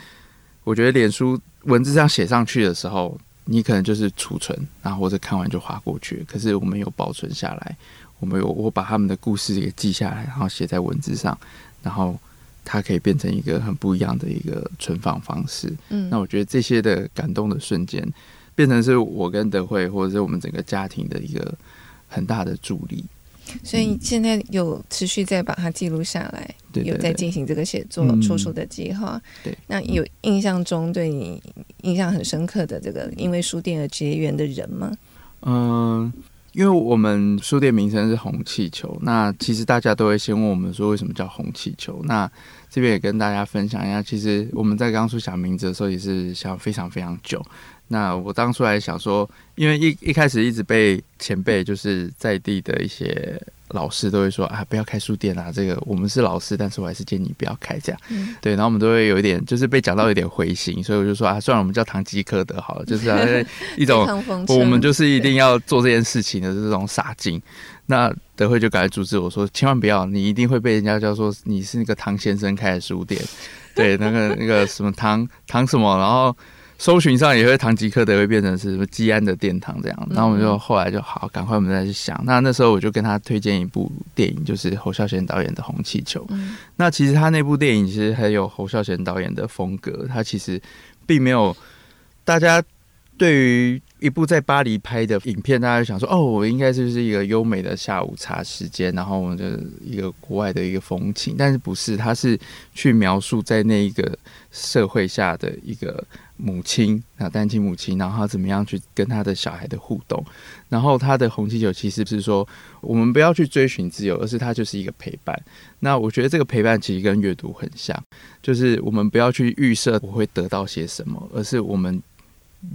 我觉得脸书文字上写上去的时候，你可能就是储存，然后或者看完就划过去。可是我们有保存下来，我们有我把他们的故事给记下来，然后写在文字上，然后它可以变成一个很不一样的一个存放方式。嗯，那我觉得这些的感动的瞬间，变成是我跟德惠或者是我们整个家庭的一个很大的助力。所以现在有持续在把它记录下来，对对对，有在进行这个写作出书的计划。对，那有印象中对你印象很深刻的这个因为书店而结缘的人吗？嗯、呃，因为我们书店名称是红气球，那其实大家都会先问我们说为什么叫红气球？那这边也跟大家分享一下，其实我们在刚出想名字的时候也是想非常非常久。那我当初还想说，因为一一开始一直被前辈就是在地的一些老师都会说啊，不要开书店啊，这个我们是老师，但是我还是建议你不要开这样。嗯、对，然后我们都会有一点，就是被讲到有点灰心，所以我就说啊，算了，我们叫唐吉诃德好了，就是、啊、一种我们就是一定要做这件事情的这种傻劲。那德惠就赶快阻止我说，千万不要，你一定会被人家叫做你是那个唐先生开的书店，对，那个那个什么唐唐什么，然后。搜寻上也会唐吉诃德会变成是什么基安的殿堂这样，然后我们就后来就好，赶快我们再去想。那那时候我就跟他推荐一部电影，就是侯孝贤导演的《红气球》。那其实他那部电影其实很有侯孝贤导演的风格，他其实并没有大家对于一部在巴黎拍的影片，大家就想说哦，我应该就是一个优美的下午茶时间，然后我们的一个国外的一个风情，但是不是，他是去描述在那一个社会下的一个。母亲啊，单亲母亲，然后他怎么样去跟他的小孩的互动？然后他的红气球其实是说，我们不要去追寻自由，而是它就是一个陪伴。那我觉得这个陪伴其实跟阅读很像，就是我们不要去预设我会得到些什么，而是我们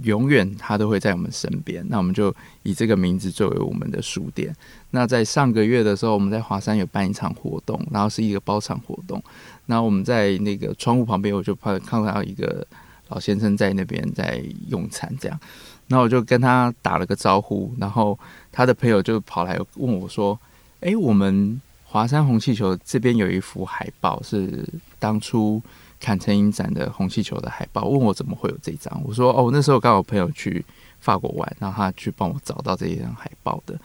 永远他都会在我们身边。那我们就以这个名字作为我们的书店。那在上个月的时候，我们在华山有办一场活动，然后是一个包场活动。那我们在那个窗户旁边，我就看看到一个。老先生在那边在用餐，这样，那我就跟他打了个招呼，然后他的朋友就跑来问我说：“诶，我们华山红气球这边有一幅海报，是当初坎城影展的红气球的海报，问我怎么会有这张？”我说：“哦，那时候刚好朋友去法国玩，然后他去帮我找到这一张海报的，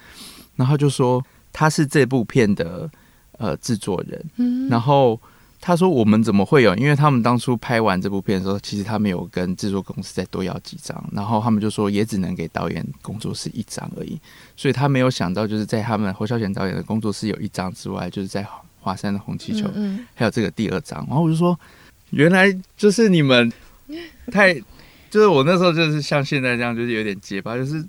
然后他就说他是这部片的呃制作人，嗯，然后。”他说：“我们怎么会有？因为他们当初拍完这部片的时候，其实他没有跟制作公司再多要几张，然后他们就说也只能给导演工作室一张而已。所以他没有想到，就是在他们侯孝贤导演的工作室有一张之外，就是在华山的红气球还有这个第二张。然后我就说，原来就是你们太，就是我那时候就是像现在这样，就是有点结巴，就是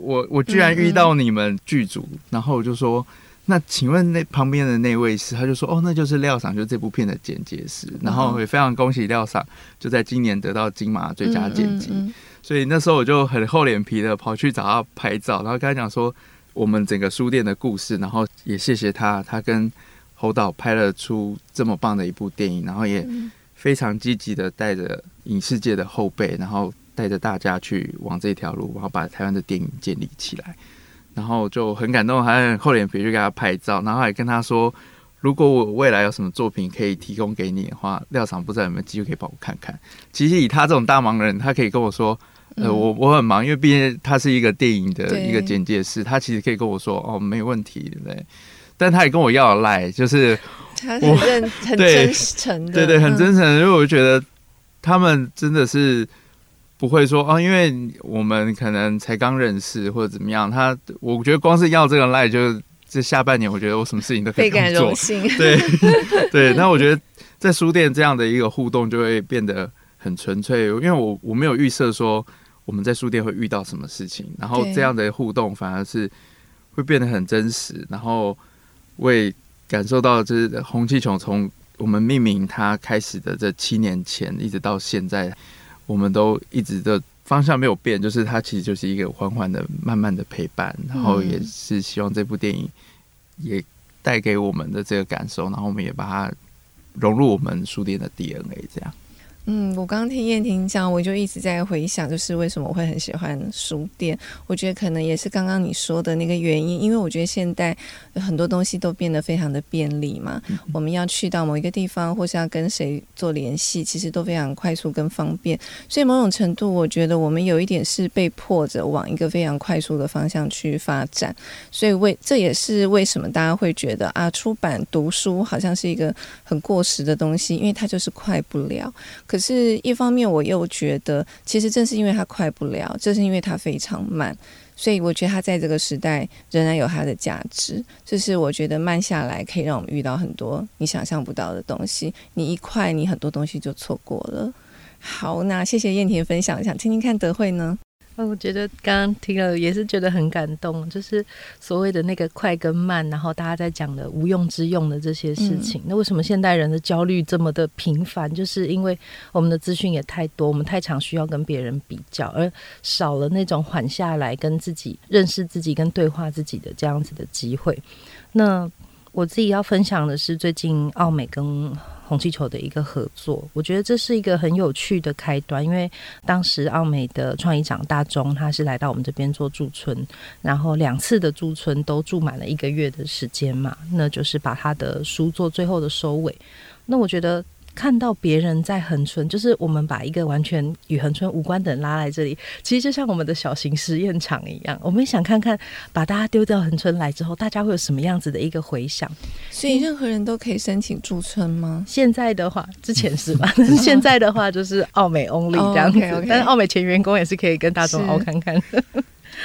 我我居然遇到你们剧组，然后我就说。”那请问那旁边的那位是？他就说哦，那就是廖赏，就是这部片的剪接师。然后也非常恭喜廖赏，就在今年得到金马最佳剪辑。嗯嗯嗯、所以那时候我就很厚脸皮的跑去找他拍照，然后跟他讲说我们整个书店的故事，然后也谢谢他，他跟侯导拍了出这么棒的一部电影，然后也非常积极的带着影视界的后辈，然后带着大家去往这条路，然后把台湾的电影建立起来。然后就很感动，还很厚脸皮去给他拍照，然后还跟他说，如果我未来有什么作品可以提供给你的话，廖厂不知道有没有机会可以帮我看看。其实以他这种大忙人，他可以跟我说，呃，我我很忙，因为毕竟他是一个电影的一个简介师，他其实可以跟我说，哦，没有问题，对不对？但他也跟我要了赖，就是他很认很真诚的，对对，很真诚，因为我觉得他们真的是。不会说哦，因为我们可能才刚认识或者怎么样。他，我觉得光是要这个赖，就这下半年，我觉得我什么事情都可以做。倍感荣幸。对 对，那我觉得在书店这样的一个互动就会变得很纯粹，因为我我没有预设说我们在书店会遇到什么事情，然后这样的互动反而是会变得很真实，然后我也感受到就是红气球从我们命名它开始的这七年前一直到现在。我们都一直的方向没有变，就是它其实就是一个缓缓的、慢慢的陪伴，然后也是希望这部电影也带给我们的这个感受，然后我们也把它融入我们书店的 DNA，这样。嗯，我刚刚听燕婷讲，我就一直在回想，就是为什么我会很喜欢书店。我觉得可能也是刚刚你说的那个原因，因为我觉得现在很多东西都变得非常的便利嘛。嗯、我们要去到某一个地方，或是要跟谁做联系，其实都非常快速跟方便。所以某种程度，我觉得我们有一点是被迫着往一个非常快速的方向去发展。所以为这也是为什么大家会觉得啊，出版读书好像是一个很过时的东西，因为它就是快不了。可是，一方面我又觉得，其实正是因为它快不了，正是因为它非常慢，所以我觉得它在这个时代仍然有它的价值。就是我觉得慢下来可以让我们遇到很多你想象不到的东西。你一快，你很多东西就错过了。好，那谢谢燕婷分享，想听听看德惠呢？我觉得刚刚听了也是觉得很感动，就是所谓的那个快跟慢，然后大家在讲的无用之用的这些事情。嗯、那为什么现代人的焦虑这么的频繁？就是因为我们的资讯也太多，我们太常需要跟别人比较，而少了那种缓下来跟自己认识自己跟对话自己的这样子的机会。那我自己要分享的是最近奥美跟红气球的一个合作，我觉得这是一个很有趣的开端，因为当时奥美的创意长大中，他是来到我们这边做驻村，然后两次的驻村都住满了一个月的时间嘛，那就是把他的书做最后的收尾，那我觉得。看到别人在恒春，就是我们把一个完全与恒春无关的人拉来这里，其实就像我们的小型实验场一样。我们也想看看，把大家丢到恒春来之后，大家会有什么样子的一个回响。所以任何人都可以申请驻村吗？现在的话，之前是吧？现在的话就是澳美 only 这样子，oh, okay, okay. 但是奥美前员工也是可以跟大众奥看看的。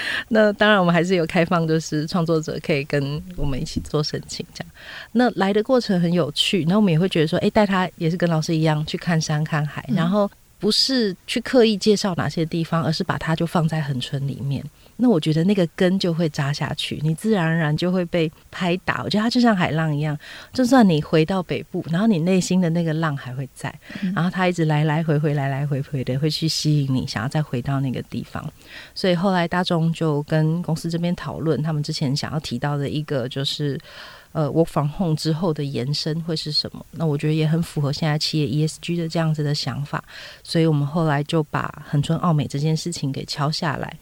那当然，我们还是有开放，就是创作者可以跟我们一起做申请，这样。那来的过程很有趣，那我们也会觉得说，哎，带他也是跟老师一样去看山看海，然后不是去刻意介绍哪些地方，而是把它就放在恒春里面。那我觉得那个根就会扎下去，你自然而然就会被拍打。我觉得它就像海浪一样，就算你回到北部，然后你内心的那个浪还会在，然后它一直来来回回、来来回回的会去吸引你，想要再回到那个地方。所以后来大众就跟公司这边讨论，他们之前想要提到的一个就是，呃我防控之后的延伸会是什么？那我觉得也很符合现在企业 ESG 的这样子的想法，所以我们后来就把恒春奥美这件事情给敲下来。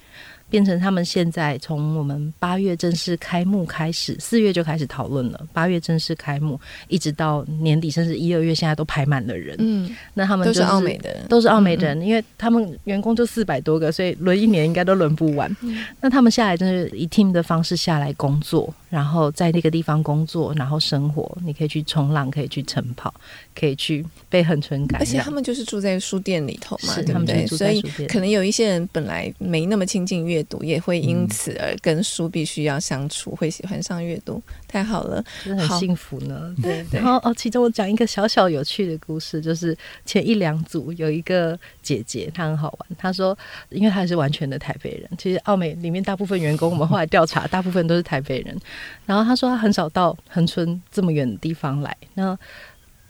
变成他们现在从我们八月正式开幕开始，四月就开始讨论了。八月正式开幕，一直到年底，甚至一二月，现在都排满了人。嗯，那他们、就是、都是澳美的，都是澳美的人，嗯、因为他们员工就四百多个，所以轮一年应该都轮不完。嗯、那他们下来就是以 team 的方式下来工作，然后在那个地方工作，然后生活。你可以去冲浪，可以去晨跑，可以去被很纯感。而且他们就是住在书店里头嘛，是对不对？所以可能有一些人本来没那么亲近阅读，也会因此而跟书必须要相处，会喜欢上阅读，太好了，真的很幸福呢。对，对，然后哦，其中我讲一个小小有趣的故事，就是前一两组有一个姐姐，她很好玩。她说，因为她是完全的台北人，其实奥美里面大部分员工，我们后来调查，大部分都是台北人。然后她说，她很少到恒春这么远的地方来。那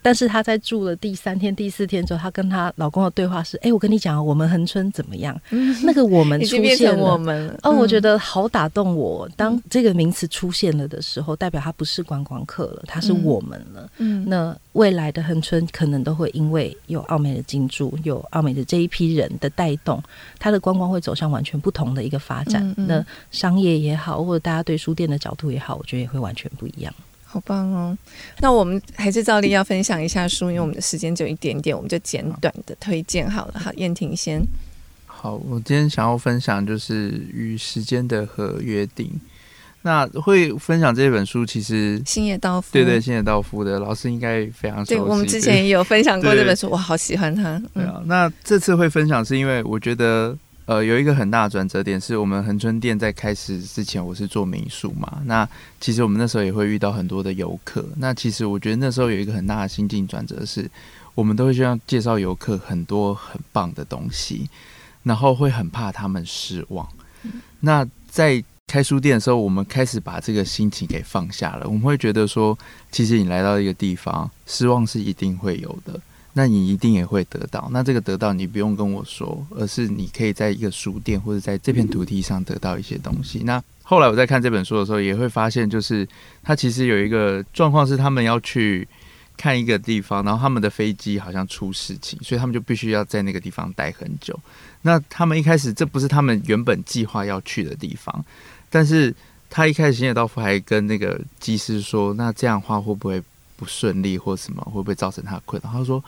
但是她在住了第三天、第四天之后，她跟她老公的对话是：哎，我跟你讲，我们恒春怎么样？嗯、那个我们出现了，我们哦，我觉得好打动我。当这个名词出现了的时候，代表它不是观光客了，它是我们了。嗯，那未来的恒春可能都会因为有澳美的进驻，有澳美的这一批人的带动，它的观光会走向完全不同的一个发展。嗯嗯、那商业也好，或者大家对书店的角度也好，我觉得也会完全不一样。好棒哦！那我们还是照例要分享一下书，因为我们的时间只有一点点，我们就简短的推荐好了。好，燕婷先。好，我今天想要分享就是《与时间的和约定》。那会分享这本书，其实星野道夫，对对，星野道夫的老师应该非常熟悉。对，我们之前也有分享过这本书，我好喜欢它。对啊，那这次会分享是因为我觉得。呃，有一个很大的转折点是我们恒春店在开始之前，我是做民宿嘛。那其实我们那时候也会遇到很多的游客。那其实我觉得那时候有一个很大的心境转折是，我们都会希望介绍游客很多很棒的东西，然后会很怕他们失望。那在开书店的时候，我们开始把这个心情给放下了。我们会觉得说，其实你来到一个地方，失望是一定会有的。那你一定也会得到。那这个得到你不用跟我说，而是你可以在一个书店或者在这片土地上得到一些东西。那后来我在看这本书的时候，也会发现，就是他其实有一个状况是，他们要去看一个地方，然后他们的飞机好像出事情，所以他们就必须要在那个地方待很久。那他们一开始这不是他们原本计划要去的地方，但是他一开始辛尔道夫还跟那个机师说：“那这样的话会不会不顺利或什么？会不会造成他困扰？”他说。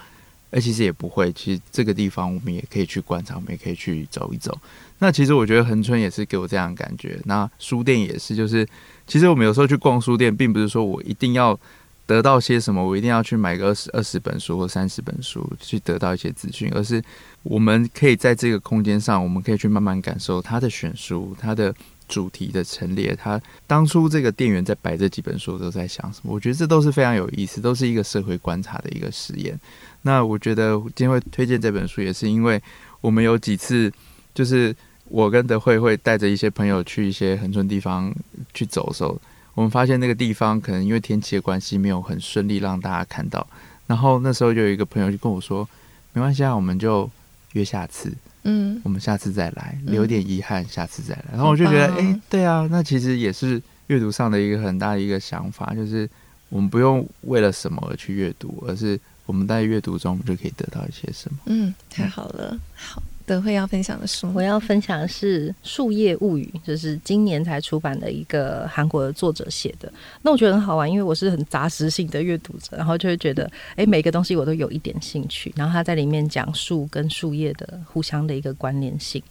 哎，其实也不会。其实这个地方我们也可以去观察，我们也可以去走一走。那其实我觉得恒春也是给我这样的感觉。那书店也是，就是其实我们有时候去逛书店，并不是说我一定要得到些什么，我一定要去买个二十二十本书或三十本书去得到一些资讯，而是我们可以在这个空间上，我们可以去慢慢感受他的选书，他的。主题的陈列，他当初这个店员在摆这几本书都在想什么？我觉得这都是非常有意思，都是一个社会观察的一个实验。那我觉得今天会推荐这本书，也是因为我们有几次，就是我跟德慧会带着一些朋友去一些恒春地方去走的时候，我们发现那个地方可能因为天气的关系没有很顺利让大家看到。然后那时候就有一个朋友就跟我说：“没关系啊，我们就约下次。”嗯，我们下次再来，留点遗憾，下次再来。然后我就觉得，哎、欸，对啊，那其实也是阅读上的一个很大的一个想法，就是我们不用为了什么而去阅读，而是我们在阅读中，我们就可以得到一些什么。嗯，太好了，好。德惠要分享的书，我要分享的是《树叶物语》，就是今年才出版的一个韩国的作者写的。那我觉得很好玩，因为我是很杂食性的阅读者，然后就会觉得，哎，每个东西我都有一点兴趣。然后他在里面讲树跟树叶的互相的一个关联性。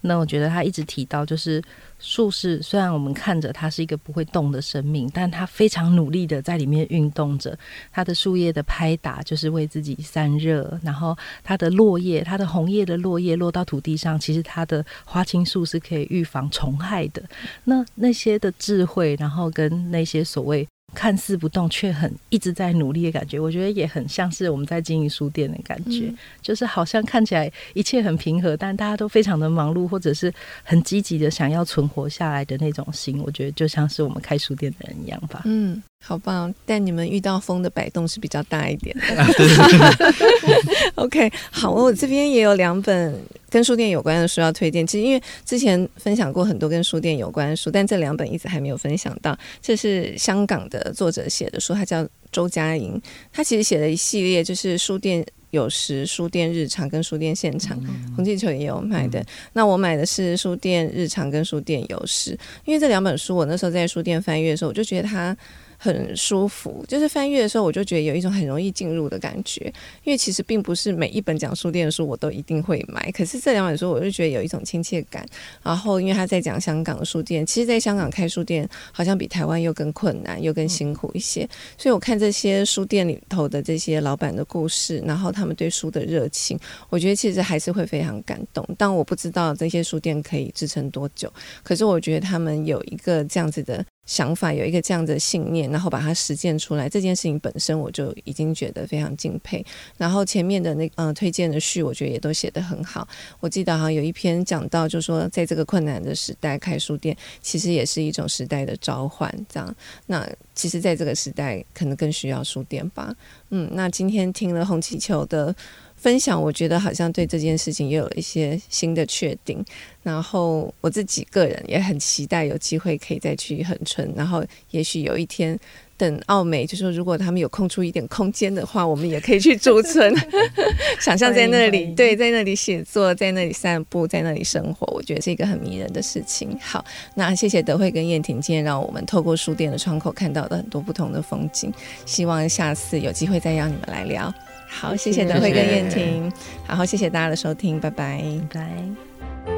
那我觉得他一直提到，就是。树是虽然我们看着它是一个不会动的生命，但它非常努力的在里面运动着。它的树叶的拍打就是为自己散热，然后它的落叶，它的红叶的落叶落到土地上，其实它的花青素是可以预防虫害的。那那些的智慧，然后跟那些所谓。看似不动却很一直在努力的感觉，我觉得也很像是我们在经营书店的感觉，嗯、就是好像看起来一切很平和，但大家都非常的忙碌，或者是很积极的想要存活下来的那种心，我觉得就像是我们开书店的人一样吧。嗯。好棒！但你们遇到风的摆动是比较大一点的。OK，好，我这边也有两本跟书店有关的书要推荐。其实因为之前分享过很多跟书店有关的书，但这两本一直还没有分享到。这是香港的作者写的书，他叫周佳莹。他其实写了一系列，就是书店有时、书店日常跟书店现场。红气球也有买的。那我买的是书店日常跟书店有时，因为这两本书我那时候在书店翻阅的时候，我就觉得它。很舒服，就是翻阅的时候，我就觉得有一种很容易进入的感觉。因为其实并不是每一本讲书店的书我都一定会买，可是这两本书我就觉得有一种亲切感。然后，因为他在讲香港的书店，其实在香港开书店好像比台湾又更困难，又更辛苦一些。所以我看这些书店里头的这些老板的故事，然后他们对书的热情，我觉得其实还是会非常感动。但我不知道这些书店可以支撑多久，可是我觉得他们有一个这样子的。想法有一个这样的信念，然后把它实践出来，这件事情本身我就已经觉得非常敬佩。然后前面的那嗯、呃、推荐的序，我觉得也都写得很好。我记得好像有一篇讲到，就说在这个困难的时代开书店，其实也是一种时代的召唤。这样，那其实在这个时代，可能更需要书店吧。嗯，那今天听了红气球的。分享，我觉得好像对这件事情也有一些新的确定。然后我自己个人也很期待有机会可以再去恒春。然后也许有一天，等奥美，就说如果他们有空出一点空间的话，我们也可以去驻村，想象在那里，对，在那里写作，在那里散步，在那里生活，我觉得是一个很迷人的事情。好，那谢谢德惠跟燕婷，今天让我们透过书店的窗口看到了很多不同的风景。希望下次有机会再让你们来聊。好，谢谢德辉跟燕婷，好，谢谢大家的收听，拜。拜，拜。